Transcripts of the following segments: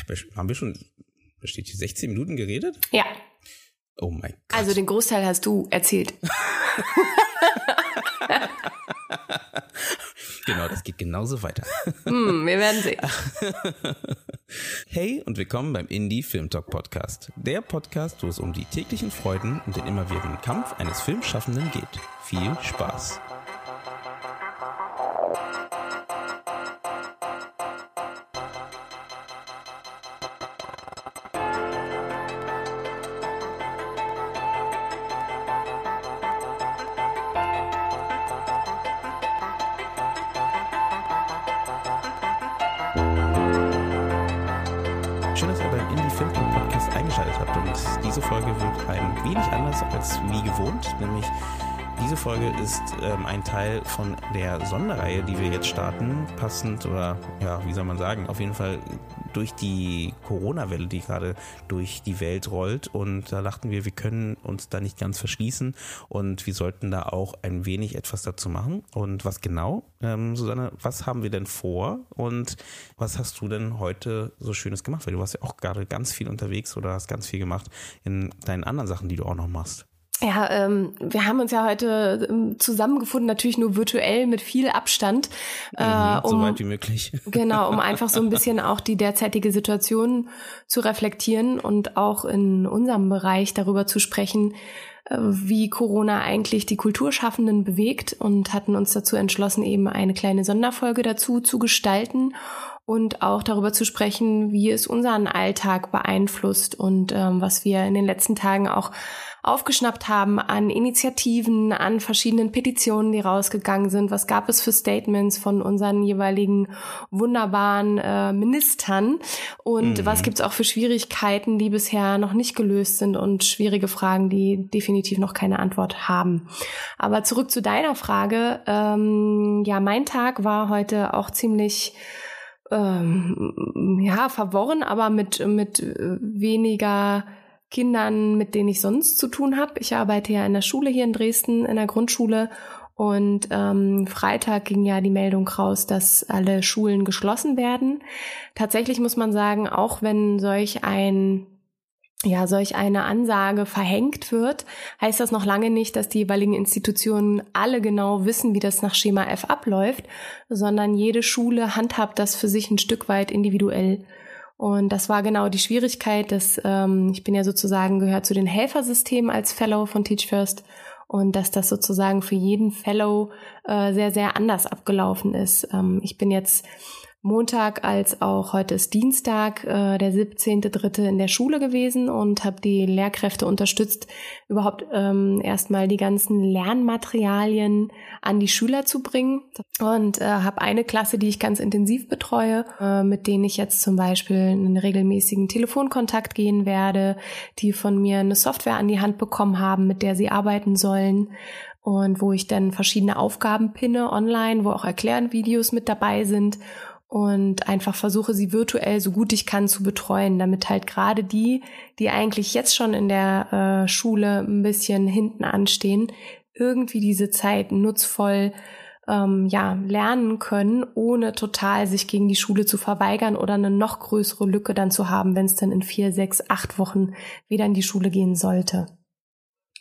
Hab, haben wir schon, da steht hier 16 Minuten geredet? Ja. Oh mein Gott. Also den Großteil hast du erzählt. genau, das geht genauso weiter. Hm, wir werden sehen. Hey und willkommen beim Indie Film Talk Podcast. Der Podcast, wo es um die täglichen Freuden und den immerwährenden Kampf eines Filmschaffenden geht. Viel Spaß. Folge ist ähm, ein Teil von der Sonderreihe, die wir jetzt starten. Passend oder ja, wie soll man sagen, auf jeden Fall durch die Corona-Welle, die gerade durch die Welt rollt. Und da dachten wir, wir können uns da nicht ganz verschließen und wir sollten da auch ein wenig etwas dazu machen. Und was genau, ähm, Susanne, was haben wir denn vor und was hast du denn heute so Schönes gemacht? Weil du warst ja auch gerade ganz viel unterwegs oder hast ganz viel gemacht in deinen anderen Sachen, die du auch noch machst. Ja, ähm, wir haben uns ja heute ähm, zusammengefunden, natürlich nur virtuell mit viel Abstand. Mhm, äh, so um, weit wie möglich. Genau, um einfach so ein bisschen auch die derzeitige Situation zu reflektieren und auch in unserem Bereich darüber zu sprechen, äh, wie Corona eigentlich die Kulturschaffenden bewegt und hatten uns dazu entschlossen, eben eine kleine Sonderfolge dazu zu gestalten und auch darüber zu sprechen, wie es unseren Alltag beeinflusst und ähm, was wir in den letzten Tagen auch aufgeschnappt haben an Initiativen, an verschiedenen Petitionen, die rausgegangen sind. Was gab es für Statements von unseren jeweiligen wunderbaren äh, Ministern? Und Mhm. was gibt es auch für Schwierigkeiten, die bisher noch nicht gelöst sind und schwierige Fragen, die definitiv noch keine Antwort haben? Aber zurück zu deiner Frage. Ähm, ja, mein Tag war heute auch ziemlich ähm, ja, verworren, aber mit, mit äh, weniger Kindern, mit denen ich sonst zu tun habe. Ich arbeite ja in der Schule hier in Dresden, in der Grundschule. Und ähm, Freitag ging ja die Meldung raus, dass alle Schulen geschlossen werden. Tatsächlich muss man sagen, auch wenn solch ein ja, solch eine Ansage verhängt wird, heißt das noch lange nicht, dass die jeweiligen Institutionen alle genau wissen, wie das nach Schema F abläuft, sondern jede Schule handhabt das für sich ein Stück weit individuell. Und das war genau die Schwierigkeit, dass ähm, ich bin ja sozusagen gehört zu den Helfersystemen als Fellow von Teach First und dass das sozusagen für jeden Fellow äh, sehr, sehr anders abgelaufen ist. Ähm, ich bin jetzt Montag als auch heute ist Dienstag, äh, der 17.3. in der Schule gewesen und habe die Lehrkräfte unterstützt, überhaupt ähm, erstmal die ganzen Lernmaterialien an die Schüler zu bringen. Und äh, habe eine Klasse, die ich ganz intensiv betreue, äh, mit denen ich jetzt zum Beispiel einen regelmäßigen Telefonkontakt gehen werde, die von mir eine Software an die Hand bekommen haben, mit der sie arbeiten sollen und wo ich dann verschiedene Aufgaben pinne online, wo auch Erklärvideos mit dabei sind und einfach versuche, sie virtuell so gut ich kann zu betreuen, damit halt gerade die, die eigentlich jetzt schon in der äh, Schule ein bisschen hinten anstehen, irgendwie diese Zeit nutzvoll ähm, ja, lernen können, ohne total sich gegen die Schule zu verweigern oder eine noch größere Lücke dann zu haben, wenn es dann in vier, sechs, acht Wochen wieder in die Schule gehen sollte.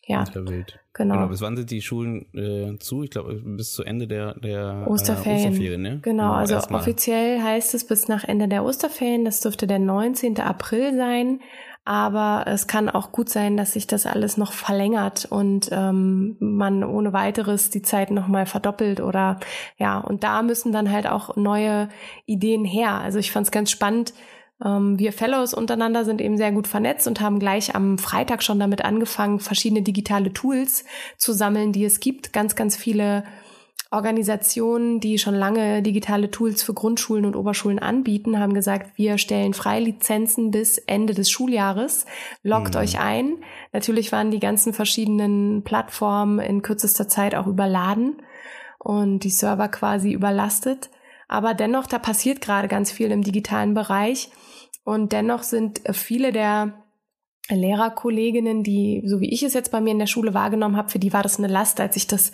Ja, wär wild. genau. Genau, bis wann sind die Schulen äh, zu? Ich glaube, bis zu Ende der, der Osterferien. Äh, Osterferien ne? Genau, also erstmal. offiziell heißt es bis nach Ende der Osterferien, das dürfte der 19. April sein. Aber es kann auch gut sein, dass sich das alles noch verlängert und ähm, man ohne weiteres die Zeit nochmal verdoppelt oder ja, und da müssen dann halt auch neue Ideen her. Also ich fand es ganz spannend. Ähm, wir Fellows untereinander sind eben sehr gut vernetzt und haben gleich am Freitag schon damit angefangen, verschiedene digitale Tools zu sammeln, die es gibt. Ganz, ganz viele Organisationen, die schon lange digitale Tools für Grundschulen und Oberschulen anbieten, haben gesagt, wir stellen Freilizenzen bis Ende des Schuljahres. Loggt Mhm. euch ein. Natürlich waren die ganzen verschiedenen Plattformen in kürzester Zeit auch überladen und die Server quasi überlastet. Aber dennoch, da passiert gerade ganz viel im digitalen Bereich. Und dennoch sind viele der Lehrerkolleginnen, die, so wie ich es jetzt bei mir in der Schule wahrgenommen habe, für die war das eine Last, als ich das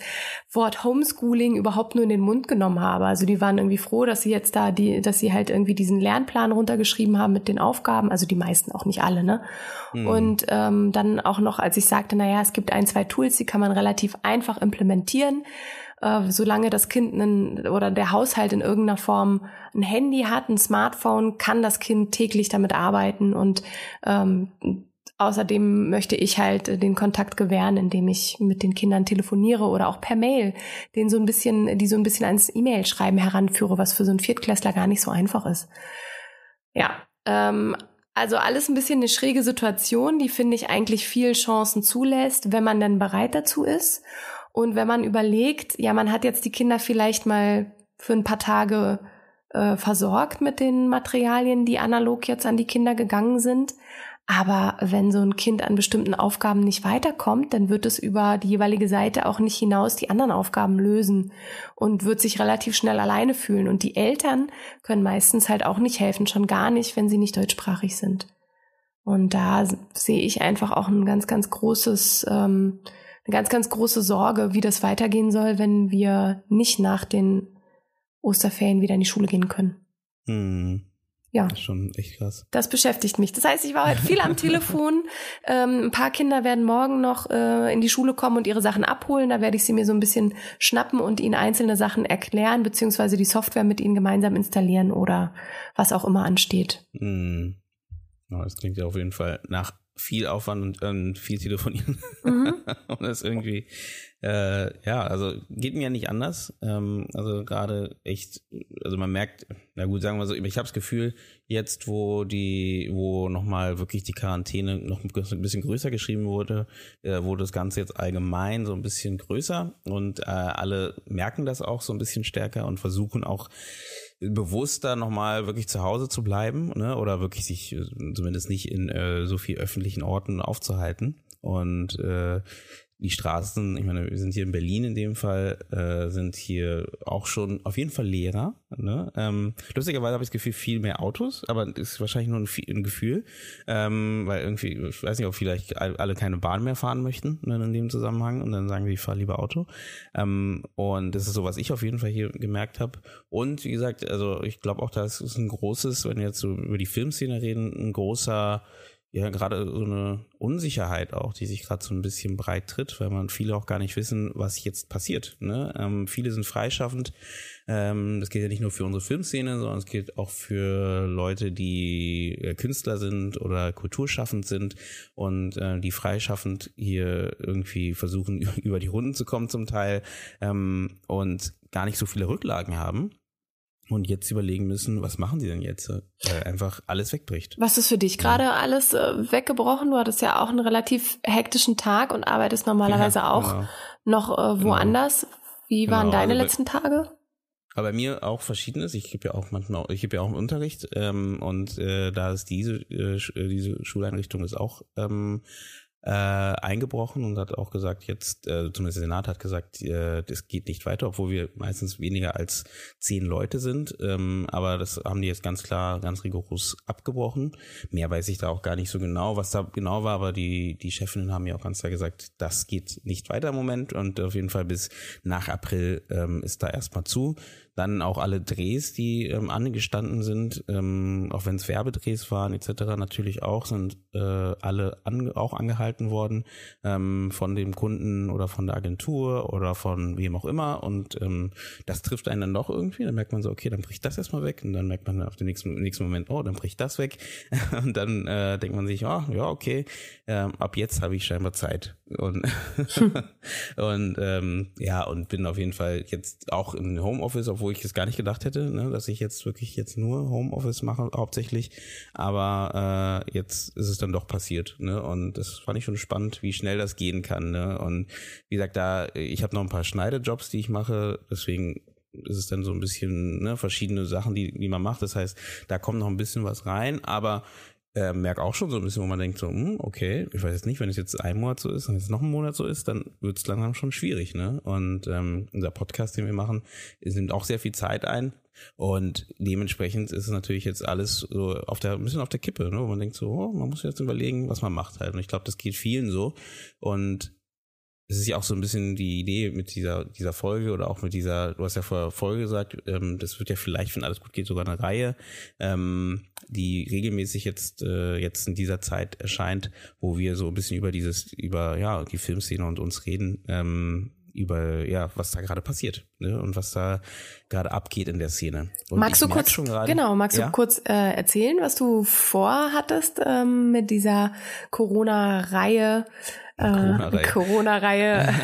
Wort Homeschooling überhaupt nur in den Mund genommen habe. Also die waren irgendwie froh, dass sie jetzt da die, dass sie halt irgendwie diesen Lernplan runtergeschrieben haben mit den Aufgaben, also die meisten auch nicht alle, ne? Mhm. Und ähm, dann auch noch, als ich sagte, naja, es gibt ein, zwei Tools, die kann man relativ einfach implementieren äh, solange das Kind einen, oder der Haushalt in irgendeiner Form ein Handy hat, ein Smartphone, kann das Kind täglich damit arbeiten und ähm, Außerdem möchte ich halt den Kontakt gewähren, indem ich mit den Kindern telefoniere oder auch per Mail, den so ein bisschen, die so ein bisschen ans E-Mail-Schreiben heranführe, was für so einen Viertklässler gar nicht so einfach ist. Ja, ähm, also alles ein bisschen eine schräge Situation, die finde ich eigentlich viel Chancen zulässt, wenn man dann bereit dazu ist. Und wenn man überlegt, ja, man hat jetzt die Kinder vielleicht mal für ein paar Tage äh, versorgt mit den Materialien, die analog jetzt an die Kinder gegangen sind. Aber wenn so ein Kind an bestimmten Aufgaben nicht weiterkommt, dann wird es über die jeweilige Seite auch nicht hinaus die anderen Aufgaben lösen und wird sich relativ schnell alleine fühlen. Und die Eltern können meistens halt auch nicht helfen, schon gar nicht, wenn sie nicht deutschsprachig sind. Und da sehe ich einfach auch ein ganz, ganz großes ähm, eine ganz, ganz große Sorge, wie das weitergehen soll, wenn wir nicht nach den Osterferien wieder in die Schule gehen können. Hm. Ja. Das ist schon echt krass. Das beschäftigt mich. Das heißt, ich war heute viel am Telefon. Ähm, ein paar Kinder werden morgen noch äh, in die Schule kommen und ihre Sachen abholen. Da werde ich sie mir so ein bisschen schnappen und ihnen einzelne Sachen erklären, beziehungsweise die Software mit ihnen gemeinsam installieren oder was auch immer ansteht. Hm. Das klingt ja auf jeden Fall nach viel Aufwand und ähm, viel telefonieren. Mhm. und das irgendwie, äh, ja, also geht mir ja nicht anders. Ähm, also gerade echt, also man merkt, na gut, sagen wir so, ich habe das Gefühl, jetzt wo die, wo nochmal wirklich die Quarantäne noch ein bisschen größer geschrieben wurde, äh, wurde das Ganze jetzt allgemein so ein bisschen größer und äh, alle merken das auch so ein bisschen stärker und versuchen auch bewusster nochmal wirklich zu Hause zu bleiben ne? oder wirklich sich äh, zumindest nicht in äh, so viel öffentlichen Orten aufzuhalten. Und äh, die Straßen, ich meine, wir sind hier in Berlin in dem Fall, äh, sind hier auch schon auf jeden Fall leerer. Ne? Ähm, lustigerweise habe ich das Gefühl, viel mehr Autos, aber das ist wahrscheinlich nur ein, ein Gefühl, ähm, weil irgendwie, ich weiß nicht, ob vielleicht alle keine Bahn mehr fahren möchten ne, in dem Zusammenhang und dann sagen wir, ich fahre lieber Auto. Ähm, und das ist so, was ich auf jeden Fall hier gemerkt habe. Und wie gesagt, also ich glaube auch, das ist ein großes, wenn wir jetzt so über die Filmszene reden, ein großer ja gerade so eine Unsicherheit auch, die sich gerade so ein bisschen breit tritt, weil man viele auch gar nicht wissen, was jetzt passiert. Ne? Ähm, viele sind freischaffend. Ähm, das gilt ja nicht nur für unsere Filmszene, sondern es gilt auch für Leute, die äh, Künstler sind oder kulturschaffend sind und äh, die freischaffend hier irgendwie versuchen, über die Runden zu kommen zum Teil ähm, und gar nicht so viele Rücklagen haben und jetzt überlegen müssen, was machen die denn jetzt? Weil einfach alles wegbricht. Was ist für dich gerade ja. alles äh, weggebrochen? Du hattest ja auch einen relativ hektischen Tag und arbeitest normalerweise ja, auch genau. noch äh, genau. woanders. Genau. Wie waren genau, deine also letzten Tage? Aber bei mir auch verschiedenes. Ich gebe ja auch manchmal, ich gebe ja auch einen Unterricht ähm, und äh, da ist diese äh, diese Schuleinrichtung ist auch ähm, äh, eingebrochen und hat auch gesagt, jetzt, äh, zumindest der Senat hat gesagt, äh, das geht nicht weiter, obwohl wir meistens weniger als zehn Leute sind. Ähm, aber das haben die jetzt ganz klar, ganz rigoros abgebrochen. Mehr weiß ich da auch gar nicht so genau, was da genau war, aber die, die Chefinnen haben ja auch ganz klar gesagt, das geht nicht weiter im Moment und auf jeden Fall bis nach April ähm, ist da erstmal zu. Dann auch alle Drehs, die ähm, angestanden sind, ähm, auch wenn es Werbedrehs waren etc. natürlich auch, sind äh, alle ange auch angehalten worden ähm, von dem Kunden oder von der Agentur oder von wem auch immer. Und ähm, das trifft einen dann doch irgendwie. Dann merkt man so, okay, dann bricht das erstmal weg. Und dann merkt man auf den nächsten, nächsten Moment, oh, dann bricht das weg. und dann äh, denkt man sich, oh, ja, okay, ähm, ab jetzt habe ich scheinbar Zeit. Und, und ähm, ja, und bin auf jeden Fall jetzt auch im Homeoffice, obwohl ich es gar nicht gedacht hätte, ne, dass ich jetzt wirklich jetzt nur Homeoffice mache hauptsächlich. Aber äh, jetzt ist es dann doch passiert. Ne? Und das fand ich schon spannend, wie schnell das gehen kann. Ne? Und wie gesagt, da, ich habe noch ein paar Schneidejobs, die ich mache, deswegen ist es dann so ein bisschen ne, verschiedene Sachen, die, die man macht. Das heißt, da kommt noch ein bisschen was rein, aber äh, merke auch schon so ein bisschen, wo man denkt so, hm, okay, ich weiß jetzt nicht, wenn es jetzt ein Monat so ist und jetzt noch ein Monat so ist, dann wird es langsam schon schwierig, ne? Und ähm, unser Podcast, den wir machen, nimmt auch sehr viel Zeit ein. Und dementsprechend ist es natürlich jetzt alles so auf der, ein bisschen auf der Kippe, ne? wo man denkt so, oh, man muss jetzt überlegen, was man macht halt. Und ich glaube, das geht vielen so. Und es ist ja auch so ein bisschen die Idee mit dieser, dieser Folge oder auch mit dieser, du hast ja vor Folge gesagt, ähm, das wird ja vielleicht, wenn alles gut geht, sogar eine Reihe, ähm, die regelmäßig jetzt, äh, jetzt in dieser Zeit erscheint, wo wir so ein bisschen über dieses, über, ja, die Filmszene und uns reden, ähm, über ja was da gerade passiert ne? und was da gerade abgeht in der Szene. Und magst du kurz grade, genau magst ja? du kurz äh, erzählen, was du vorhattest ähm, mit dieser Corona-Reihe? Corona-Reihe Corona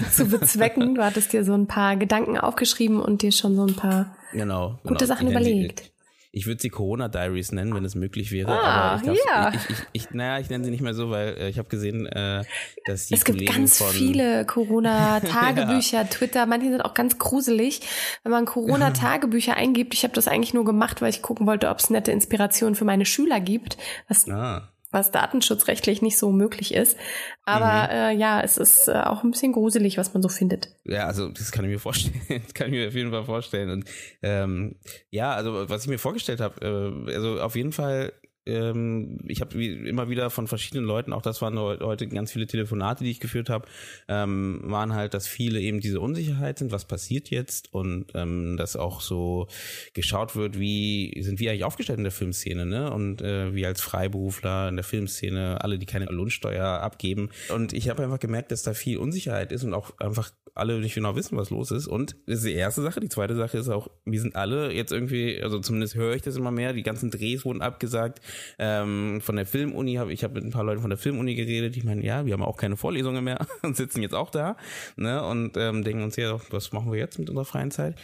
zu bezwecken. Du hattest dir so ein paar Gedanken aufgeschrieben und dir schon so ein paar genau, gute genau. Sachen überlegt. Ich würde sie Corona Diaries nennen, wenn es möglich wäre. Ah, aber ich, ja. ich, ich, ich, naja, ich nenne sie nicht mehr so, weil äh, ich habe gesehen, äh, dass die Es gibt Kollegen ganz viele Corona-Tagebücher, ja. Twitter, manche sind auch ganz gruselig. Wenn man Corona-Tagebücher eingibt, ich habe das eigentlich nur gemacht, weil ich gucken wollte, ob es nette Inspirationen für meine Schüler gibt. Was ah was datenschutzrechtlich nicht so möglich ist. Aber mhm. äh, ja, es ist äh, auch ein bisschen gruselig, was man so findet. Ja, also das kann ich mir vorstellen. Das kann ich mir auf jeden Fall vorstellen. Und ähm, ja, also was ich mir vorgestellt habe, äh, also auf jeden Fall ähm, ich habe immer wieder von verschiedenen Leuten, auch das waren heute ganz viele Telefonate, die ich geführt habe, ähm, waren halt, dass viele eben diese Unsicherheit sind, was passiert jetzt und ähm, dass auch so geschaut wird, wie sind wir eigentlich aufgestellt in der Filmszene, ne? Und äh, wie als Freiberufler in der Filmszene, alle, die keine Lohnsteuer abgeben. Und ich habe einfach gemerkt, dass da viel Unsicherheit ist und auch einfach alle nicht genau wissen, was los ist. Und das ist die erste Sache. Die zweite Sache ist auch, wir sind alle jetzt irgendwie, also zumindest höre ich das immer mehr, die ganzen Drehs wurden abgesagt. Ähm, von der Filmuni habe ich habe mit ein paar Leuten von der Filmuni geredet, die meinen, ja, wir haben auch keine Vorlesungen mehr und sitzen jetzt auch da ne, und ähm, denken uns ja, was machen wir jetzt mit unserer freien Zeit?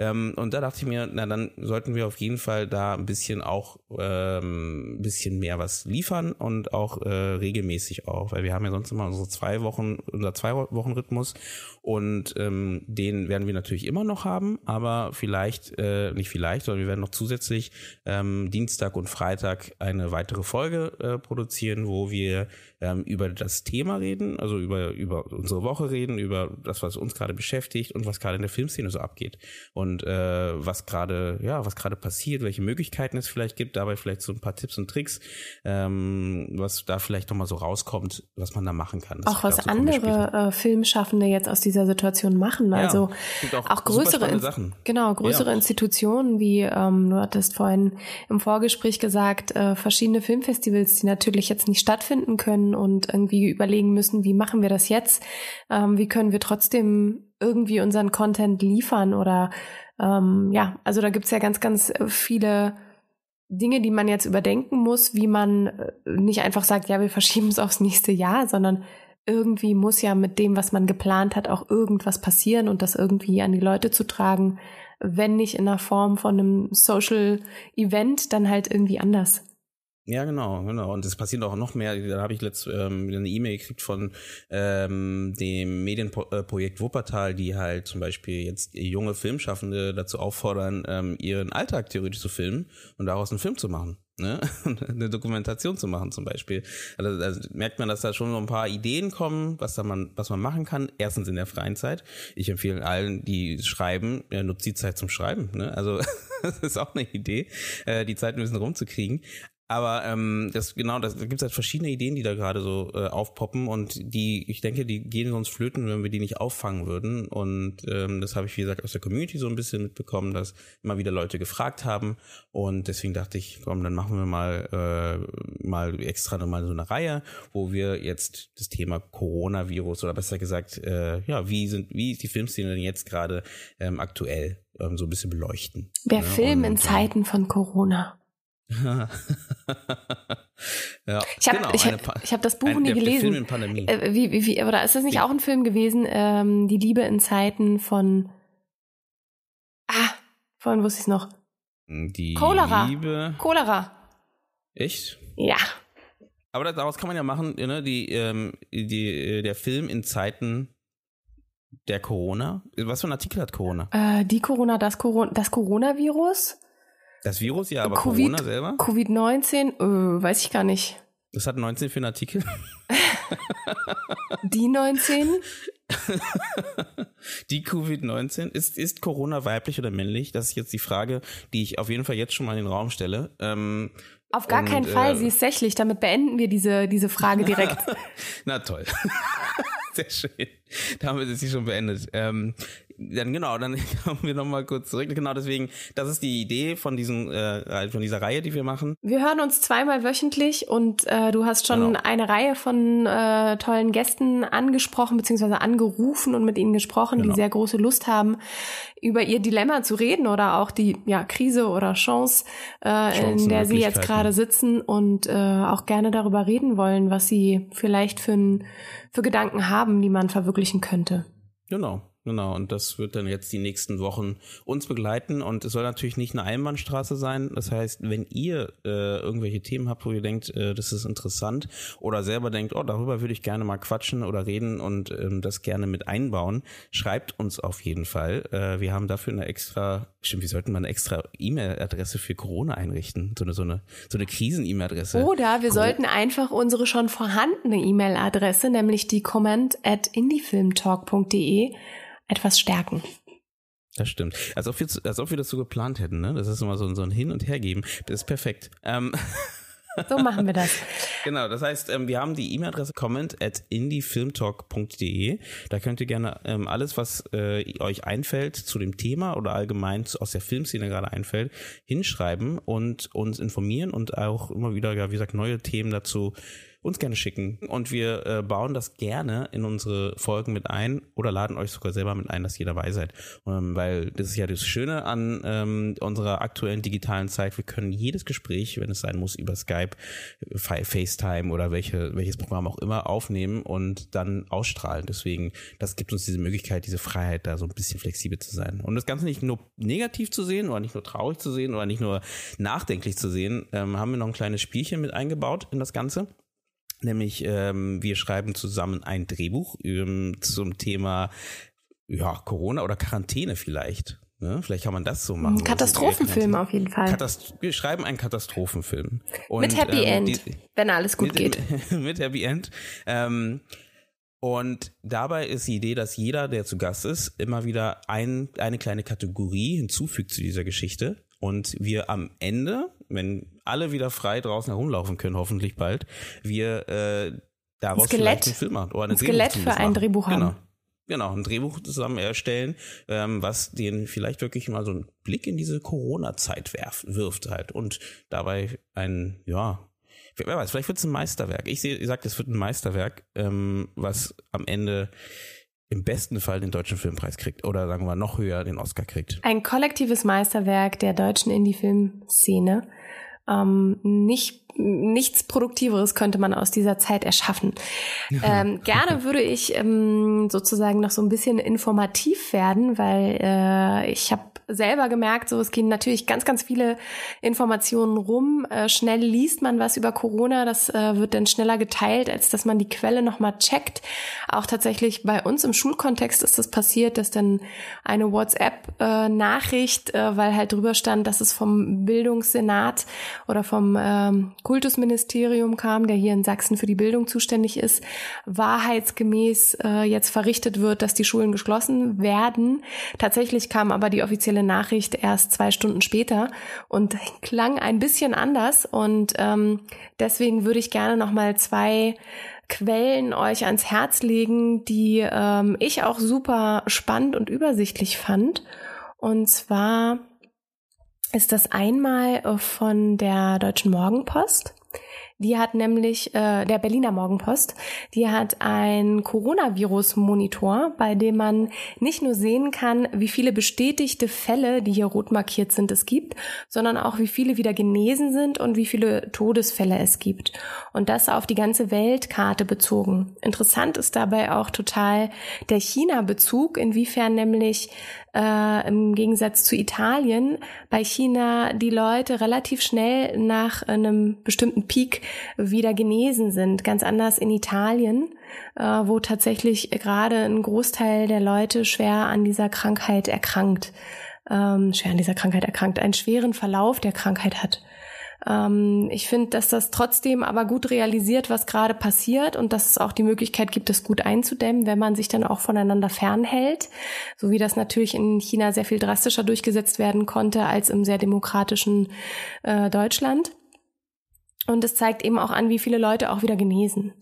Ähm, und da dachte ich mir, na dann sollten wir auf jeden Fall da ein bisschen auch ähm, ein bisschen mehr was liefern und auch äh, regelmäßig auch, weil wir haben ja sonst immer unsere zwei Wochen, unser zwei Wochen Rhythmus und ähm, den werden wir natürlich immer noch haben, aber vielleicht, äh, nicht vielleicht, sondern wir werden noch zusätzlich ähm, Dienstag und Freitag eine weitere Folge äh, produzieren, wo wir ähm, über das Thema reden, also über, über unsere Woche reden, über das, was uns gerade beschäftigt und was gerade in der Filmszene so abgeht. Und äh, was gerade, ja, was gerade passiert, welche Möglichkeiten es vielleicht gibt, dabei vielleicht so ein paar Tipps und Tricks, ähm, was da vielleicht nochmal so rauskommt, was man da machen kann. Das auch was andere äh, Filmschaffende jetzt aus dieser Situation machen. Also ja, auch, auch, größere Sachen. Genau, größere ja. Institutionen wie ähm, du hattest vorhin im Vorgespräch gesagt, äh, verschiedene Filmfestivals, die natürlich jetzt nicht stattfinden können und irgendwie überlegen müssen, wie machen wir das jetzt? Ähm, wie können wir trotzdem irgendwie unseren Content liefern? Oder ähm, ja, also da gibt's ja ganz, ganz viele Dinge, die man jetzt überdenken muss, wie man äh, nicht einfach sagt, ja, wir verschieben es aufs nächste Jahr, sondern irgendwie muss ja mit dem, was man geplant hat, auch irgendwas passieren und das irgendwie an die Leute zu tragen, wenn nicht in der Form von einem Social Event, dann halt irgendwie anders. Ja, genau, genau. Und es passiert auch noch mehr. Da habe ich letzt ähm, eine E-Mail gekriegt von ähm, dem Medienprojekt Wuppertal, die halt zum Beispiel jetzt junge Filmschaffende dazu auffordern, ähm, ihren Alltag theoretisch zu filmen und daraus einen Film zu machen. Ne? eine Dokumentation zu machen zum Beispiel. Also, also merkt man, dass da schon so ein paar Ideen kommen, was da man, was man machen kann. Erstens in der freien Zeit. Ich empfehle allen, die schreiben, ja, nutzt die Zeit zum Schreiben. Ne? Also das ist auch eine Idee, äh, die Zeit ein bisschen rumzukriegen. Aber ähm, das genau, das, da gibt es halt verschiedene Ideen, die da gerade so äh, aufpoppen und die, ich denke, die gehen sonst flöten, wenn wir die nicht auffangen würden. Und ähm, das habe ich, wie gesagt, aus der Community so ein bisschen mitbekommen, dass immer wieder Leute gefragt haben. Und deswegen dachte ich, komm, dann machen wir mal äh, mal extra nochmal so eine Reihe, wo wir jetzt das Thema Coronavirus oder besser gesagt, äh, ja, wie sind, wie ist die Filmszene denn jetzt gerade ähm, aktuell ähm, so ein bisschen beleuchten. Der ne? Film und, in Zeiten von Corona. ja, ich habe genau, ich hab, ich hab das Buch ein, nie gelesen. Film in Pandemie. Äh, wie, wie, wie, oder ist das nicht ja. auch ein Film gewesen? Ähm, die Liebe in Zeiten von. Ah, vorhin wusste ich es noch. Die Cholera. Liebe. Cholera. Echt? Ja. Aber daraus kann man ja machen, ne, die, ähm, die, der Film in Zeiten der Corona. Was für ein Artikel hat Corona? Äh, die Corona, das Corona, das Coronavirus. Das Virus ja, aber COVID, Corona selber? Covid-19, äh, weiß ich gar nicht. Das hat 19 für einen Artikel. Die 19? die Covid-19, ist, ist Corona weiblich oder männlich? Das ist jetzt die Frage, die ich auf jeden Fall jetzt schon mal in den Raum stelle. Ähm, auf gar und, keinen Fall, äh, sie ist sächlich. Damit beenden wir diese, diese Frage direkt. Na toll. Sehr schön. Damit ist sie schon beendet. Ähm, dann genau, dann kommen wir nochmal kurz zurück. Genau deswegen, das ist die Idee von diesem, äh, von dieser Reihe, die wir machen. Wir hören uns zweimal wöchentlich und äh, du hast schon genau. eine Reihe von äh, tollen Gästen angesprochen beziehungsweise angerufen und mit ihnen gesprochen, genau. die sehr große Lust haben, über ihr Dilemma zu reden oder auch die ja, Krise oder Chance, äh, in der sie jetzt gerade sitzen und äh, auch gerne darüber reden wollen, was sie vielleicht für, für Gedanken haben, die man verwirklichen könnte. Genau. Genau, und das wird dann jetzt die nächsten Wochen uns begleiten. Und es soll natürlich nicht eine Einbahnstraße sein. Das heißt, wenn ihr äh, irgendwelche Themen habt, wo ihr denkt, äh, das ist interessant, oder selber denkt, oh, darüber würde ich gerne mal quatschen oder reden und ähm, das gerne mit einbauen, schreibt uns auf jeden Fall. Äh, wir haben dafür eine extra, stimmt, wir sollten mal eine extra E-Mail-Adresse für Corona einrichten. So eine, so eine, so eine Krisen-E-Mail-Adresse. Oder wir Cor sollten einfach unsere schon vorhandene E-Mail-Adresse, nämlich die comment at indiefilmtalk.de etwas stärken. Das stimmt. Als ob wir, als ob wir das so geplant hätten, ne? Das ist immer so, so ein Hin- und Hergeben. Das ist perfekt. Ähm. So machen wir das. genau, das heißt, ähm, wir haben die E-Mail-Adresse comment at indiefilmtalk.de. Da könnt ihr gerne ähm, alles, was äh, euch einfällt zu dem Thema oder allgemein aus der Filmszene gerade einfällt, hinschreiben und uns informieren und auch immer wieder, wie gesagt, neue Themen dazu uns gerne schicken. Und wir äh, bauen das gerne in unsere Folgen mit ein oder laden euch sogar selber mit ein, dass ihr dabei seid. Ähm, weil das ist ja das Schöne an ähm, unserer aktuellen digitalen Zeit. Wir können jedes Gespräch, wenn es sein muss, über Skype, FaceTime oder welche, welches Programm auch immer aufnehmen und dann ausstrahlen. Deswegen, das gibt uns diese Möglichkeit, diese Freiheit, da so ein bisschen flexibel zu sein. Und das Ganze nicht nur negativ zu sehen oder nicht nur traurig zu sehen oder nicht nur nachdenklich zu sehen, ähm, haben wir noch ein kleines Spielchen mit eingebaut in das Ganze. Nämlich, ähm, wir schreiben zusammen ein Drehbuch ähm, zum Thema ja, Corona oder Quarantäne vielleicht. Ne? Vielleicht kann man das so machen. Katastrophenfilm auf jeden Fall. Katast wir schreiben einen Katastrophenfilm. Und, mit Happy ähm, End, die, wenn alles gut mit, geht. mit Happy End. Ähm, und dabei ist die Idee, dass jeder, der zu Gast ist, immer wieder ein, eine kleine Kategorie hinzufügt zu dieser Geschichte. Und wir am Ende, wenn alle wieder frei draußen herumlaufen können, hoffentlich bald, wir äh, daraus Skelett. vielleicht einen Film machen. Oder eine ein Skelett für ein Drehbuch haben. Genau. Genau, ein Drehbuch zusammen erstellen, ähm, was den vielleicht wirklich mal so einen Blick in diese Corona-Zeit wirft halt und dabei ein, ja, wer weiß, vielleicht wird es ein Meisterwerk. Ich sehe, ich sage, es wird ein Meisterwerk, ähm, was am Ende im besten Fall den deutschen Filmpreis kriegt oder sagen wir noch höher den Oscar kriegt. Ein kollektives Meisterwerk der deutschen Indie-Filmszene. Ähm, nicht, nichts Produktiveres könnte man aus dieser Zeit erschaffen. Ähm, gerne würde ich ähm, sozusagen noch so ein bisschen informativ werden, weil äh, ich habe selber gemerkt, so es gehen natürlich ganz, ganz viele Informationen rum. Äh, schnell liest man was über Corona, das äh, wird dann schneller geteilt, als dass man die Quelle nochmal checkt. Auch tatsächlich bei uns im Schulkontext ist das passiert, dass dann eine WhatsApp-Nachricht, äh, weil halt drüber stand, dass es vom Bildungssenat oder vom ähm, Kultusministerium kam, der hier in Sachsen für die Bildung zuständig ist, wahrheitsgemäß äh, jetzt verrichtet wird, dass die Schulen geschlossen werden. Tatsächlich kam aber die offizielle offizielle Nachricht erst zwei Stunden später und klang ein bisschen anders. Und ähm, deswegen würde ich gerne noch mal zwei Quellen euch ans Herz legen, die ähm, ich auch super spannend und übersichtlich fand. Und zwar ist das einmal von der Deutschen Morgenpost. Die hat nämlich, äh, der Berliner Morgenpost, die hat ein Coronavirus-Monitor, bei dem man nicht nur sehen kann, wie viele bestätigte Fälle, die hier rot markiert sind, es gibt, sondern auch wie viele wieder genesen sind und wie viele Todesfälle es gibt. Und das auf die ganze Weltkarte bezogen. Interessant ist dabei auch total der China-Bezug, inwiefern nämlich äh, im Gegensatz zu Italien bei China die Leute relativ schnell nach einem bestimmten Peak wieder genesen sind. Ganz anders in Italien, äh, wo tatsächlich gerade ein Großteil der Leute schwer an dieser Krankheit erkrankt, ähm, schwer an dieser Krankheit erkrankt, einen schweren Verlauf der Krankheit hat. Ähm, ich finde, dass das trotzdem aber gut realisiert, was gerade passiert und dass es auch die Möglichkeit gibt, es gut einzudämmen, wenn man sich dann auch voneinander fernhält. So wie das natürlich in China sehr viel drastischer durchgesetzt werden konnte als im sehr demokratischen äh, Deutschland. Und es zeigt eben auch an, wie viele Leute auch wieder genesen.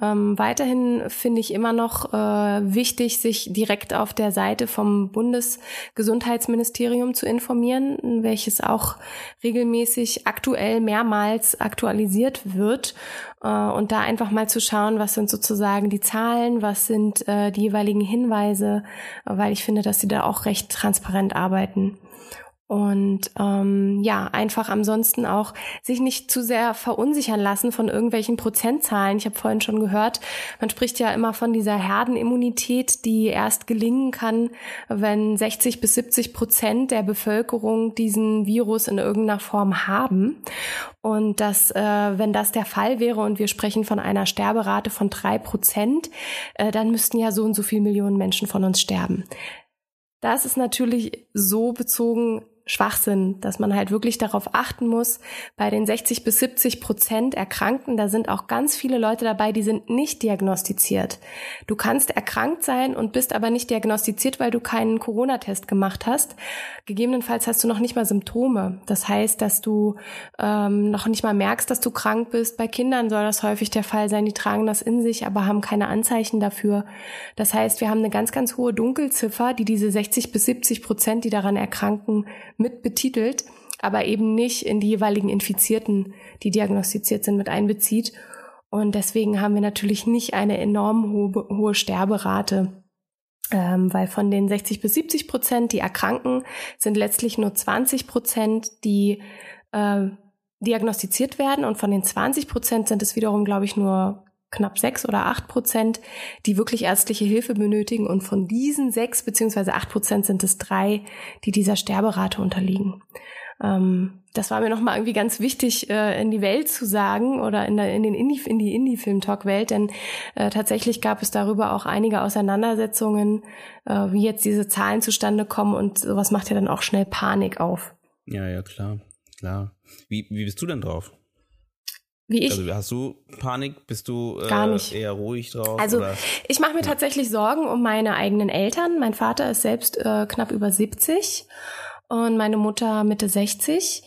Ähm, weiterhin finde ich immer noch äh, wichtig, sich direkt auf der Seite vom Bundesgesundheitsministerium zu informieren, welches auch regelmäßig aktuell mehrmals aktualisiert wird. Äh, und da einfach mal zu schauen, was sind sozusagen die Zahlen, was sind äh, die jeweiligen Hinweise, weil ich finde, dass sie da auch recht transparent arbeiten. Und ähm, ja, einfach ansonsten auch sich nicht zu sehr verunsichern lassen von irgendwelchen Prozentzahlen. Ich habe vorhin schon gehört, man spricht ja immer von dieser Herdenimmunität, die erst gelingen kann, wenn 60 bis 70 Prozent der Bevölkerung diesen Virus in irgendeiner Form haben. Und dass, äh, wenn das der Fall wäre und wir sprechen von einer Sterberate von drei Prozent, äh, dann müssten ja so und so viele Millionen Menschen von uns sterben. Das ist natürlich so bezogen Schwachsinn, dass man halt wirklich darauf achten muss, bei den 60 bis 70 Prozent Erkrankten, da sind auch ganz viele Leute dabei, die sind nicht diagnostiziert. Du kannst erkrankt sein und bist aber nicht diagnostiziert, weil du keinen Corona-Test gemacht hast. Gegebenenfalls hast du noch nicht mal Symptome. Das heißt, dass du ähm, noch nicht mal merkst, dass du krank bist. Bei Kindern soll das häufig der Fall sein, die tragen das in sich, aber haben keine Anzeichen dafür. Das heißt, wir haben eine ganz, ganz hohe Dunkelziffer, die diese 60 bis 70 Prozent, die daran erkranken, mit betitelt, aber eben nicht in die jeweiligen Infizierten, die diagnostiziert sind, mit einbezieht. Und deswegen haben wir natürlich nicht eine enorm hohe, hohe Sterberate. Ähm, weil von den 60 bis 70 Prozent, die erkranken, sind letztlich nur 20 Prozent, die äh, diagnostiziert werden. Und von den 20 Prozent sind es wiederum, glaube ich, nur knapp sechs oder acht Prozent, die wirklich ärztliche Hilfe benötigen. Und von diesen sechs beziehungsweise acht Prozent sind es drei, die dieser Sterberate unterliegen. Ähm, das war mir nochmal irgendwie ganz wichtig, äh, in die Welt zu sagen oder in, der, in, den Indie, in die Indie-Film-Talk-Welt, denn äh, tatsächlich gab es darüber auch einige Auseinandersetzungen, äh, wie jetzt diese Zahlen zustande kommen und sowas macht ja dann auch schnell Panik auf. Ja, ja, klar, klar. Wie, wie bist du denn drauf? Wie ich. Also hast du Panik? Bist du äh, Gar nicht. eher ruhig drauf? Also oder? ich mache mir tatsächlich Sorgen um meine eigenen Eltern. Mein Vater ist selbst äh, knapp über 70 und meine Mutter Mitte 60.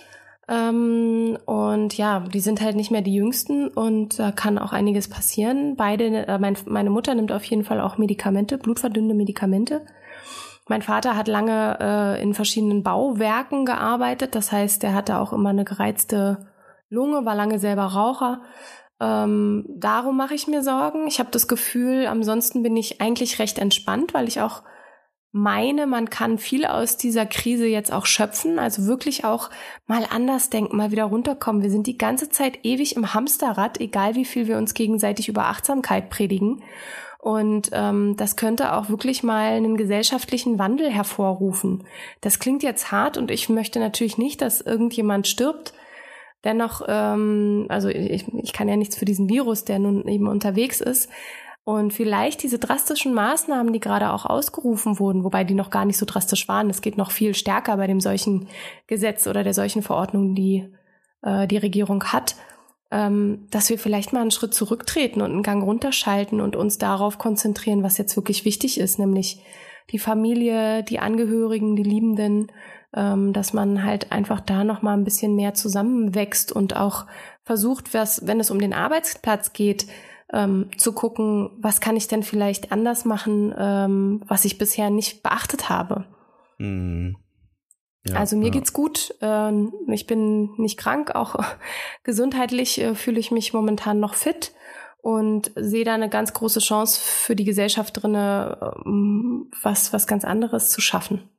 Ähm, und ja, die sind halt nicht mehr die Jüngsten und da kann auch einiges passieren. Beide, äh, mein, meine Mutter nimmt auf jeden Fall auch Medikamente, blutverdünnende Medikamente. Mein Vater hat lange äh, in verschiedenen Bauwerken gearbeitet, das heißt, er hatte auch immer eine gereizte Lunge, war lange selber Raucher. Ähm, darum mache ich mir Sorgen. Ich habe das Gefühl, ansonsten bin ich eigentlich recht entspannt, weil ich auch meine, man kann viel aus dieser Krise jetzt auch schöpfen, also wirklich auch mal anders denken, mal wieder runterkommen. Wir sind die ganze Zeit ewig im Hamsterrad, egal wie viel wir uns gegenseitig über Achtsamkeit predigen. Und ähm, das könnte auch wirklich mal einen gesellschaftlichen Wandel hervorrufen. Das klingt jetzt hart und ich möchte natürlich nicht, dass irgendjemand stirbt. Dennoch, ähm, also ich, ich kann ja nichts für diesen Virus, der nun eben unterwegs ist. Und vielleicht diese drastischen Maßnahmen, die gerade auch ausgerufen wurden, wobei die noch gar nicht so drastisch waren, es geht noch viel stärker bei dem solchen Gesetz oder der solchen Verordnung, die äh, die Regierung hat, ähm, dass wir vielleicht mal einen Schritt zurücktreten und einen Gang runterschalten und uns darauf konzentrieren, was jetzt wirklich wichtig ist, nämlich die Familie, die Angehörigen, die Liebenden ähm, dass man halt einfach da noch mal ein bisschen mehr zusammenwächst und auch versucht, was, wenn es um den Arbeitsplatz geht, ähm, zu gucken, was kann ich denn vielleicht anders machen, ähm, was ich bisher nicht beachtet habe. Mhm. Ja, also mir ja. geht's gut. Ähm, ich bin nicht krank, auch gesundheitlich äh, fühle ich mich momentan noch fit und sehe da eine ganz große Chance für die Gesellschaft drinne, ähm, was was ganz anderes zu schaffen.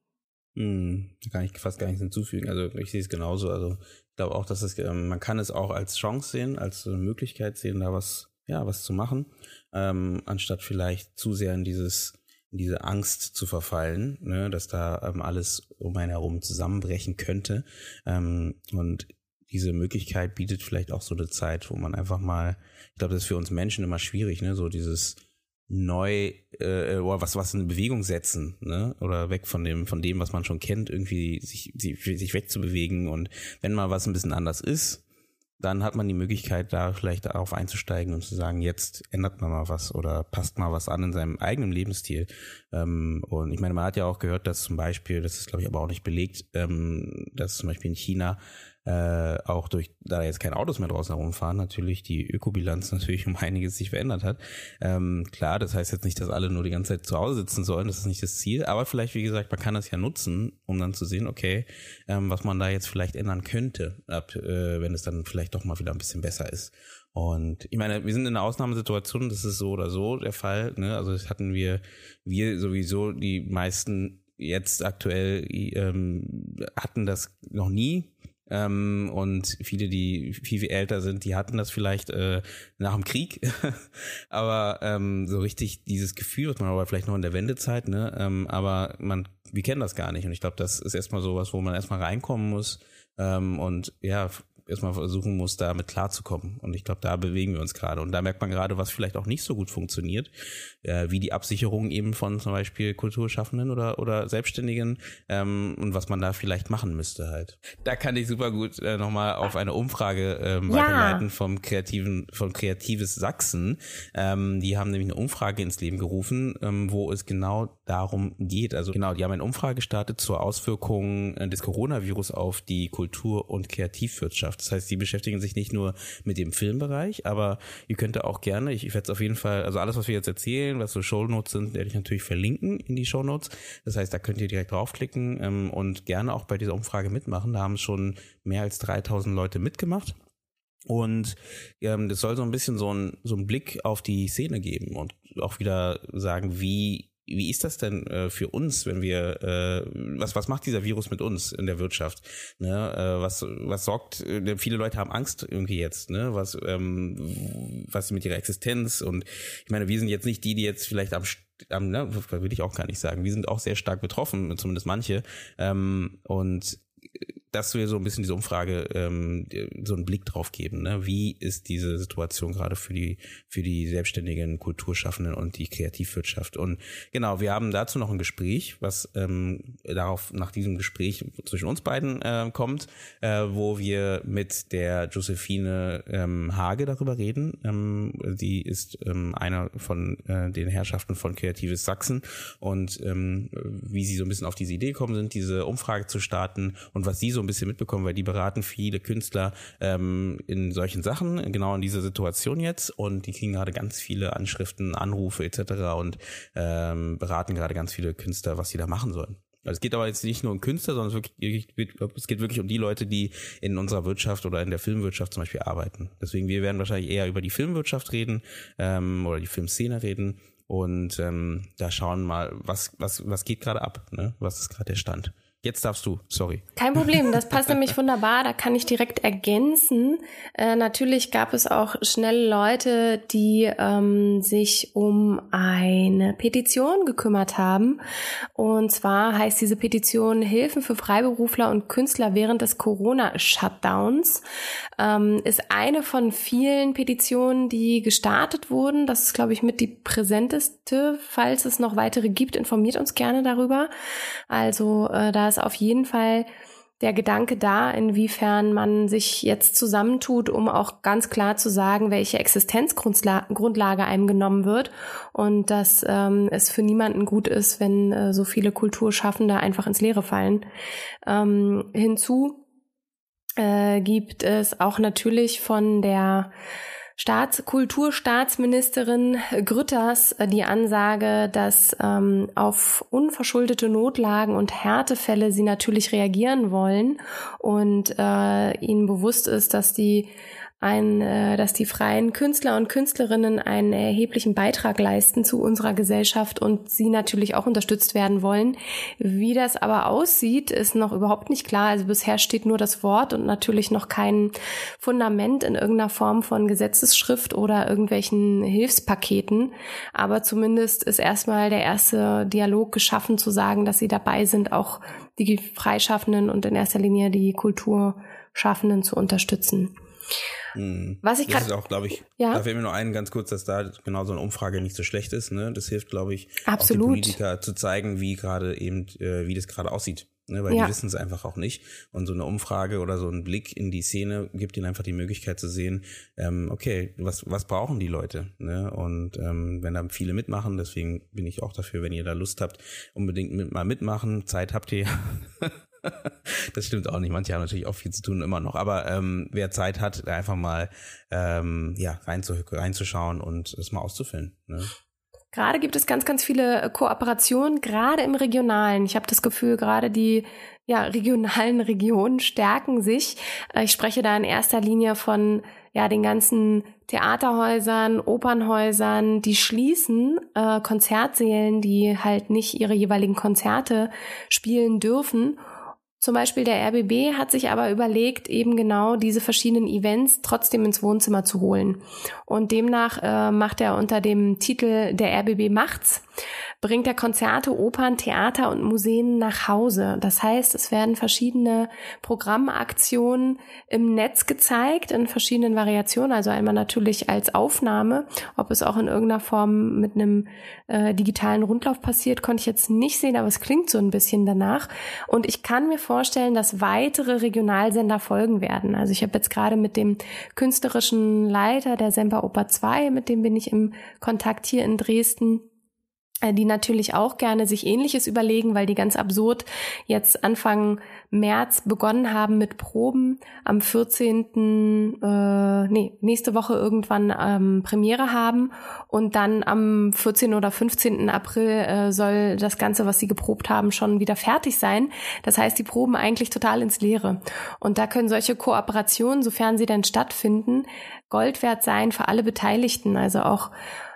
Hm, da kann ich fast gar nichts hinzufügen. Also ich sehe es genauso. Also ich glaube auch, dass es, ähm, man kann es auch als Chance sehen, als Möglichkeit sehen, da was, ja, was zu machen, ähm, anstatt vielleicht zu sehr in dieses, diese Angst zu verfallen, ne, dass da ähm, alles um einen herum zusammenbrechen könnte. Ähm, und diese Möglichkeit bietet vielleicht auch so eine Zeit, wo man einfach mal, ich glaube, das ist für uns Menschen immer schwierig, ne, so dieses neu äh, oder was was in Bewegung setzen, ne? Oder weg von dem von dem, was man schon kennt, irgendwie sich sich, sich wegzubewegen und wenn mal was ein bisschen anders ist, dann hat man die Möglichkeit, da vielleicht darauf einzusteigen und zu sagen, jetzt ändert man mal was oder passt mal was an in seinem eigenen Lebensstil. Ähm, und ich meine, man hat ja auch gehört, dass zum Beispiel, das ist glaube ich aber auch nicht belegt, ähm, dass zum Beispiel in China äh, auch durch, da jetzt keine Autos mehr draußen herumfahren, natürlich die Ökobilanz natürlich um einiges sich verändert hat. Ähm, klar, das heißt jetzt nicht, dass alle nur die ganze Zeit zu Hause sitzen sollen, das ist nicht das Ziel, aber vielleicht, wie gesagt, man kann das ja nutzen, um dann zu sehen, okay, ähm, was man da jetzt vielleicht ändern könnte, ab, äh, wenn es dann vielleicht doch mal wieder ein bisschen besser ist. Und ich meine, wir sind in einer Ausnahmesituation, das ist so oder so der Fall. Ne? Also das hatten wir, wir sowieso die meisten jetzt aktuell ähm, hatten das noch nie. Ähm, und viele, die viel, viel älter sind, die hatten das vielleicht äh, nach dem Krieg. aber ähm, so richtig dieses Gefühl, was man aber vielleicht noch in der Wendezeit, ne? Ähm, aber man, wir kennen das gar nicht. Und ich glaube, das ist erstmal so was, wo man erstmal reinkommen muss. Ähm, und ja, erstmal versuchen muss, damit klarzukommen. Und ich glaube, da bewegen wir uns gerade. Und da merkt man gerade, was vielleicht auch nicht so gut funktioniert, äh, wie die Absicherung eben von zum Beispiel Kulturschaffenden oder, oder Selbstständigen ähm, und was man da vielleicht machen müsste halt. Da kann ich super gut äh, nochmal auf eine Umfrage ähm, ja. weiterleiten vom kreativen, von Kreatives Sachsen. Ähm, die haben nämlich eine Umfrage ins Leben gerufen, ähm, wo es genau darum geht. Also genau, die haben eine Umfrage gestartet zur Auswirkung äh, des Coronavirus auf die Kultur- und Kreativwirtschaft. Das heißt, sie beschäftigen sich nicht nur mit dem Filmbereich, aber ihr könnt auch gerne, ich, ich werde es auf jeden Fall, also alles, was wir jetzt erzählen, was so Shownotes sind, werde ich natürlich verlinken in die Shownotes. Das heißt, da könnt ihr direkt draufklicken ähm, und gerne auch bei dieser Umfrage mitmachen. Da haben schon mehr als 3000 Leute mitgemacht. Und ähm, das soll so ein bisschen so ein, so ein Blick auf die Szene geben und auch wieder sagen, wie wie ist das denn äh, für uns, wenn wir, äh, was, was macht dieser Virus mit uns in der Wirtschaft? Ne? Äh, was, was sorgt, äh, viele Leute haben Angst irgendwie jetzt, ne? Was, ähm, was mit ihrer Existenz und ich meine, wir sind jetzt nicht die, die jetzt vielleicht am am, ne, will ich auch gar nicht sagen. Wir sind auch sehr stark betroffen, zumindest manche. Ähm, und dass wir so ein bisschen diese Umfrage ähm, so einen Blick drauf geben. Ne? Wie ist diese Situation gerade für die für die selbstständigen Kulturschaffenden und die Kreativwirtschaft? Und genau, wir haben dazu noch ein Gespräch, was ähm, darauf nach diesem Gespräch zwischen uns beiden äh, kommt, äh, wo wir mit der Josephine ähm, Hage darüber reden. Ähm, die ist ähm, einer von äh, den Herrschaften von Kreatives Sachsen und ähm, wie sie so ein bisschen auf diese Idee gekommen sind, diese Umfrage zu starten und was sie so ein bisschen mitbekommen, weil die beraten viele Künstler ähm, in solchen Sachen, genau in dieser Situation jetzt und die kriegen gerade ganz viele Anschriften, Anrufe etc. und ähm, beraten gerade ganz viele Künstler, was sie da machen sollen. Also es geht aber jetzt nicht nur um Künstler, sondern es geht wirklich um die Leute, die in unserer Wirtschaft oder in der Filmwirtschaft zum Beispiel arbeiten. Deswegen, wir werden wahrscheinlich eher über die Filmwirtschaft reden ähm, oder die Filmszene reden und ähm, da schauen mal, was, was, was geht gerade ab, ne? was ist gerade der Stand. Jetzt darfst du, sorry. Kein Problem, das passt nämlich wunderbar, da kann ich direkt ergänzen. Äh, natürlich gab es auch schnell Leute, die ähm, sich um eine Petition gekümmert haben. Und zwar heißt diese Petition Hilfen für Freiberufler und Künstler während des Corona-Shutdowns. Ähm, ist eine von vielen Petitionen, die gestartet wurden. Das ist, glaube ich, mit die präsenteste. Falls es noch weitere gibt, informiert uns gerne darüber. Also äh, da ist auf jeden Fall der Gedanke da, inwiefern man sich jetzt zusammentut, um auch ganz klar zu sagen, welche Existenzgrundlage einem genommen wird und dass ähm, es für niemanden gut ist, wenn äh, so viele Kulturschaffende einfach ins Leere fallen. Ähm, hinzu äh, gibt es auch natürlich von der Staats Kulturstaatsministerin Grütters äh, die Ansage, dass ähm, auf unverschuldete Notlagen und Härtefälle sie natürlich reagieren wollen und äh, ihnen bewusst ist, dass die ein, äh, dass die freien Künstler und Künstlerinnen einen erheblichen Beitrag leisten zu unserer Gesellschaft und sie natürlich auch unterstützt werden wollen. Wie das aber aussieht, ist noch überhaupt nicht klar. Also bisher steht nur das Wort und natürlich noch kein Fundament in irgendeiner Form von Gesetzesschrift oder irgendwelchen Hilfspaketen. Aber zumindest ist erstmal der erste Dialog geschaffen, zu sagen, dass sie dabei sind, auch die Freischaffenden und in erster Linie die Kulturschaffenden zu unterstützen. Mhm. Was ich gerade. Das ist auch, glaube ich, ja? da fällt mir nur ein ganz kurz, dass da genau so eine Umfrage nicht so schlecht ist. Ne? Das hilft, glaube ich, Absolut. auch den Politiker zu zeigen, wie gerade eben, äh, wie das gerade aussieht. Ne, weil ja. die wissen es einfach auch nicht. Und so eine Umfrage oder so ein Blick in die Szene gibt ihnen einfach die Möglichkeit zu sehen, ähm, okay, was, was brauchen die Leute? Ne? Und ähm, wenn da viele mitmachen, deswegen bin ich auch dafür, wenn ihr da Lust habt, unbedingt mit, mal mitmachen. Zeit habt ihr. das stimmt auch nicht. Manche haben natürlich auch viel zu tun immer noch. Aber ähm, wer Zeit hat, einfach mal ähm, ja, reinzu, reinzuschauen und es mal auszufüllen. Ne? Gerade gibt es ganz, ganz viele äh, Kooperationen, gerade im Regionalen. Ich habe das Gefühl, gerade die ja, regionalen Regionen stärken sich. Äh, ich spreche da in erster Linie von ja, den ganzen Theaterhäusern, Opernhäusern, die schließen, äh, Konzertsälen, die halt nicht ihre jeweiligen Konzerte spielen dürfen zum Beispiel der RBB hat sich aber überlegt, eben genau diese verschiedenen Events trotzdem ins Wohnzimmer zu holen. Und demnach äh, macht er unter dem Titel Der RBB macht's bringt er Konzerte, Opern, Theater und Museen nach Hause. Das heißt, es werden verschiedene Programmaktionen im Netz gezeigt, in verschiedenen Variationen. Also einmal natürlich als Aufnahme. Ob es auch in irgendeiner Form mit einem äh, digitalen Rundlauf passiert, konnte ich jetzt nicht sehen, aber es klingt so ein bisschen danach. Und ich kann mir vorstellen, dass weitere Regionalsender folgen werden. Also ich habe jetzt gerade mit dem künstlerischen Leiter der Semper Oper 2, mit dem bin ich im Kontakt hier in Dresden, die natürlich auch gerne sich Ähnliches überlegen, weil die ganz absurd jetzt Anfang März begonnen haben mit Proben. Am 14. Äh, nee, nächste Woche irgendwann ähm, Premiere haben und dann am 14. oder 15. April äh, soll das Ganze, was sie geprobt haben, schon wieder fertig sein. Das heißt, die proben eigentlich total ins Leere. Und da können solche Kooperationen, sofern sie denn stattfinden, Gold wert sein für alle Beteiligten. Also auch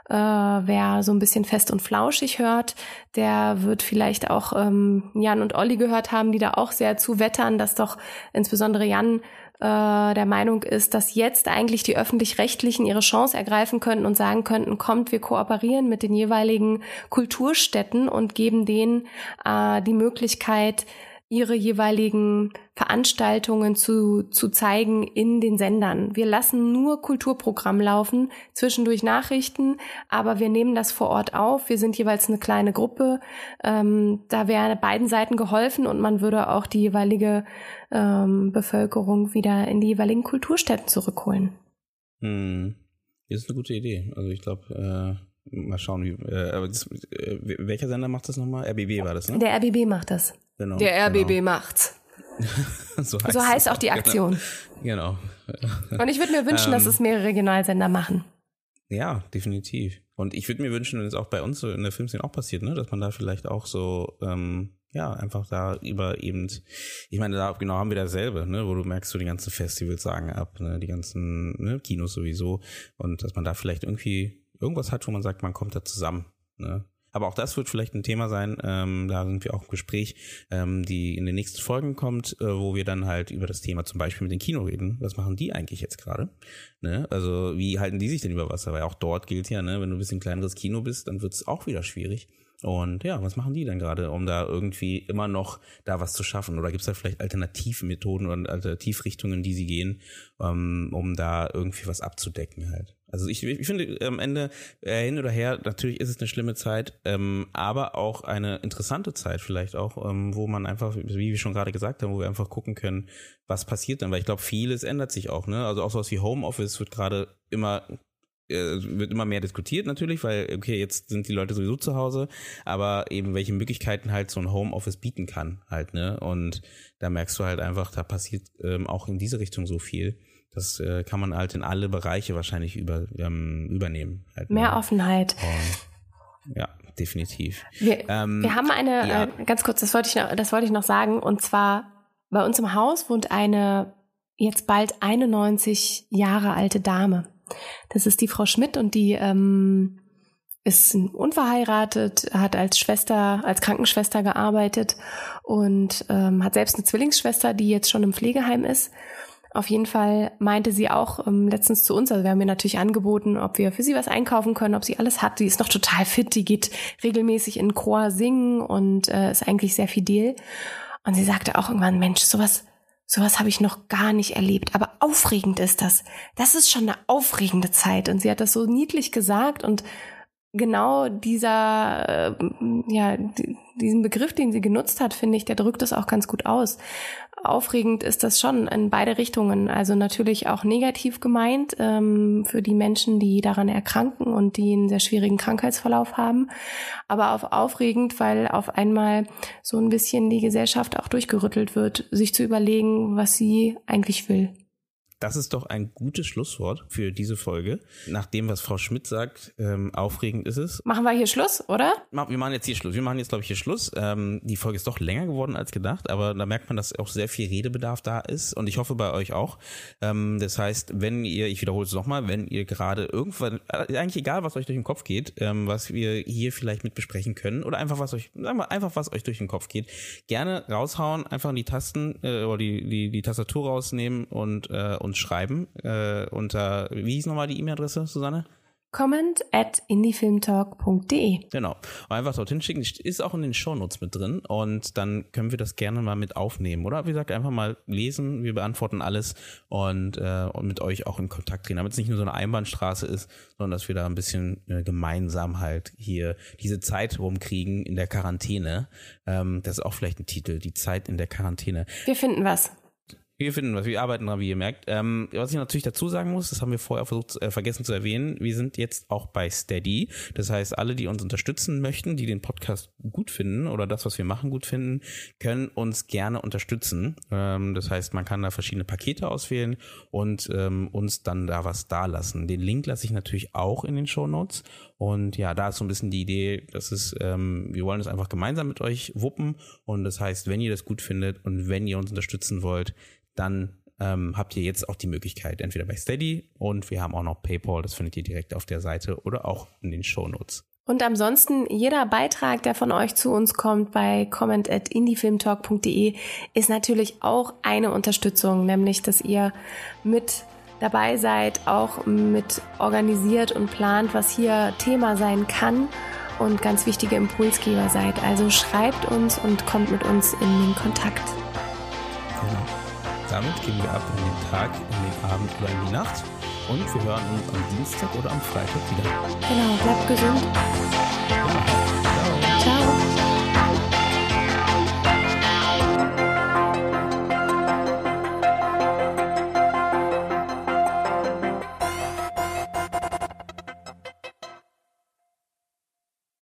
äh, wer so ein bisschen fest und flauschig hört, der wird vielleicht auch ähm, Jan und Olli gehört haben, die da auch sehr zu wettern, dass doch insbesondere Jan äh, der Meinung ist, dass jetzt eigentlich die öffentlich-rechtlichen ihre Chance ergreifen könnten und sagen könnten, kommt, wir kooperieren mit den jeweiligen Kulturstätten und geben denen äh, die Möglichkeit, ihre jeweiligen Veranstaltungen zu, zu zeigen in den Sendern. Wir lassen nur Kulturprogramm laufen, zwischendurch Nachrichten, aber wir nehmen das vor Ort auf. Wir sind jeweils eine kleine Gruppe. Ähm, da wäre beiden Seiten geholfen und man würde auch die jeweilige ähm, Bevölkerung wieder in die jeweiligen Kulturstätten zurückholen. Hm. Das ist eine gute Idee. Also ich glaube, äh Mal schauen, wie, äh, das, äh, welcher Sender macht das nochmal? RBB war das, ne? Der RBB macht das. Genau, Der RBB genau. macht's. so, heißt, so heißt auch die genau. Aktion. Genau. genau. Und ich würde mir wünschen, ähm, dass es mehrere Regionalsender machen. Ja, definitiv. Und ich würde mir wünschen, wenn es auch bei uns so in der Filmszene auch passiert, ne, dass man da vielleicht auch so, ähm, ja, einfach da über eben, ich meine, da genau haben wir dasselbe, ne, wo du merkst, so die ganzen Festivals sagen ab, ne, die ganzen ne, Kinos sowieso und dass man da vielleicht irgendwie irgendwas hat, wo man sagt, man kommt da zusammen. Ne? Aber auch das wird vielleicht ein Thema sein, ähm, da sind wir auch im Gespräch, ähm, die in den nächsten Folgen kommt, äh, wo wir dann halt über das Thema zum Beispiel mit den Kino reden. Was machen die eigentlich jetzt gerade? Ne? Also wie halten die sich denn über Wasser? Weil auch dort gilt ja, ne, wenn du ein bisschen kleineres Kino bist, dann wird es auch wieder schwierig. Und ja, was machen die denn gerade, um da irgendwie immer noch da was zu schaffen? Oder gibt es da vielleicht Alternativmethoden oder Alternativrichtungen, die sie gehen, um, ähm, um da irgendwie was abzudecken halt? Also ich, ich finde am Ende äh, hin oder her, natürlich ist es eine schlimme Zeit, ähm, aber auch eine interessante Zeit vielleicht auch, ähm, wo man einfach, wie wir schon gerade gesagt haben, wo wir einfach gucken können, was passiert dann, weil ich glaube, vieles ändert sich auch, ne? Also auch sowas wie Homeoffice wird gerade immer wird immer mehr diskutiert natürlich, weil, okay, jetzt sind die Leute sowieso zu Hause, aber eben welche Möglichkeiten halt so ein Homeoffice bieten kann halt, ne? Und da merkst du halt einfach, da passiert ähm, auch in diese Richtung so viel. Das äh, kann man halt in alle Bereiche wahrscheinlich über, ähm, übernehmen. Halt, mehr ne? Offenheit. Und, ja, definitiv. Wir, ähm, wir haben eine, ja. äh, ganz kurz, das wollte ich noch, das wollte ich noch sagen, und zwar bei uns im Haus wohnt eine jetzt bald 91 Jahre alte Dame. Das ist die Frau Schmidt und die ähm, ist unverheiratet, hat als Schwester, als Krankenschwester gearbeitet und ähm, hat selbst eine Zwillingsschwester, die jetzt schon im Pflegeheim ist. Auf jeden Fall meinte sie auch ähm, letztens zu uns, also wir haben ihr natürlich angeboten, ob wir für sie was einkaufen können, ob sie alles hat. Die ist noch total fit, die geht regelmäßig in Chor singen und äh, ist eigentlich sehr fidel. Und sie sagte auch irgendwann, Mensch, sowas sowas habe ich noch gar nicht erlebt. Aber aufregend ist das. Das ist schon eine aufregende Zeit. Und sie hat das so niedlich gesagt und genau dieser, äh, ja, diesen Begriff, den sie genutzt hat, finde ich, der drückt es auch ganz gut aus. Aufregend ist das schon in beide Richtungen. Also natürlich auch negativ gemeint ähm, für die Menschen, die daran erkranken und die einen sehr schwierigen Krankheitsverlauf haben. Aber auch aufregend, weil auf einmal so ein bisschen die Gesellschaft auch durchgerüttelt wird, sich zu überlegen, was sie eigentlich will. Das ist doch ein gutes Schlusswort für diese Folge. Nach dem, was Frau Schmidt sagt, ähm, aufregend ist es. Machen wir hier Schluss, oder? Wir machen jetzt hier Schluss. Wir machen jetzt, glaube ich, hier Schluss. Ähm, die Folge ist doch länger geworden als gedacht, aber da merkt man, dass auch sehr viel Redebedarf da ist und ich hoffe bei euch auch. Ähm, das heißt, wenn ihr, ich wiederhole es nochmal, wenn ihr gerade irgendwann, äh, eigentlich egal, was euch durch den Kopf geht, ähm, was wir hier vielleicht mit besprechen können oder einfach was euch, sagen wir einfach, was euch durch den Kopf geht, gerne raushauen, einfach in die Tasten äh, oder die, die, die Tastatur rausnehmen und, äh, und uns schreiben äh, unter, wie hieß nochmal die E-Mail-Adresse, Susanne? comment at indiefilmtalk.de. Genau. Einfach dorthin schicken. Ist auch in den Shownotes mit drin und dann können wir das gerne mal mit aufnehmen. Oder wie gesagt, einfach mal lesen. Wir beantworten alles und, äh, und mit euch auch in Kontakt treten, damit es nicht nur so eine Einbahnstraße ist, sondern dass wir da ein bisschen äh, gemeinsam halt hier diese Zeit rumkriegen in der Quarantäne. Ähm, das ist auch vielleicht ein Titel, die Zeit in der Quarantäne. Wir finden was. Wir finden was, wir arbeiten dran, wie ihr merkt. Ähm, was ich natürlich dazu sagen muss, das haben wir vorher versucht, äh, vergessen zu erwähnen, wir sind jetzt auch bei Steady. Das heißt, alle, die uns unterstützen möchten, die den Podcast gut finden oder das, was wir machen, gut finden, können uns gerne unterstützen. Ähm, das heißt, man kann da verschiedene Pakete auswählen und ähm, uns dann da was dalassen. Den Link lasse ich natürlich auch in den Show Notes. Und ja, da ist so ein bisschen die Idee, dass es, ähm, wir wollen es einfach gemeinsam mit euch wuppen. Und das heißt, wenn ihr das gut findet und wenn ihr uns unterstützen wollt, dann ähm, habt ihr jetzt auch die Möglichkeit, entweder bei Steady und wir haben auch noch PayPal, das findet ihr direkt auf der Seite oder auch in den Show Notes. Und ansonsten, jeder Beitrag, der von euch zu uns kommt bei comment at indiefilmtalk.de, ist natürlich auch eine Unterstützung, nämlich, dass ihr mit dabei seid, auch mit organisiert und plant, was hier Thema sein kann und ganz wichtige Impulsgeber seid. Also schreibt uns und kommt mit uns in den Kontakt. Genau damit gehen wir ab in den Tag, in den Abend oder in die Nacht. Und wir hören uns am Dienstag oder am Freitag wieder. Genau, bleibt gesund. Ja.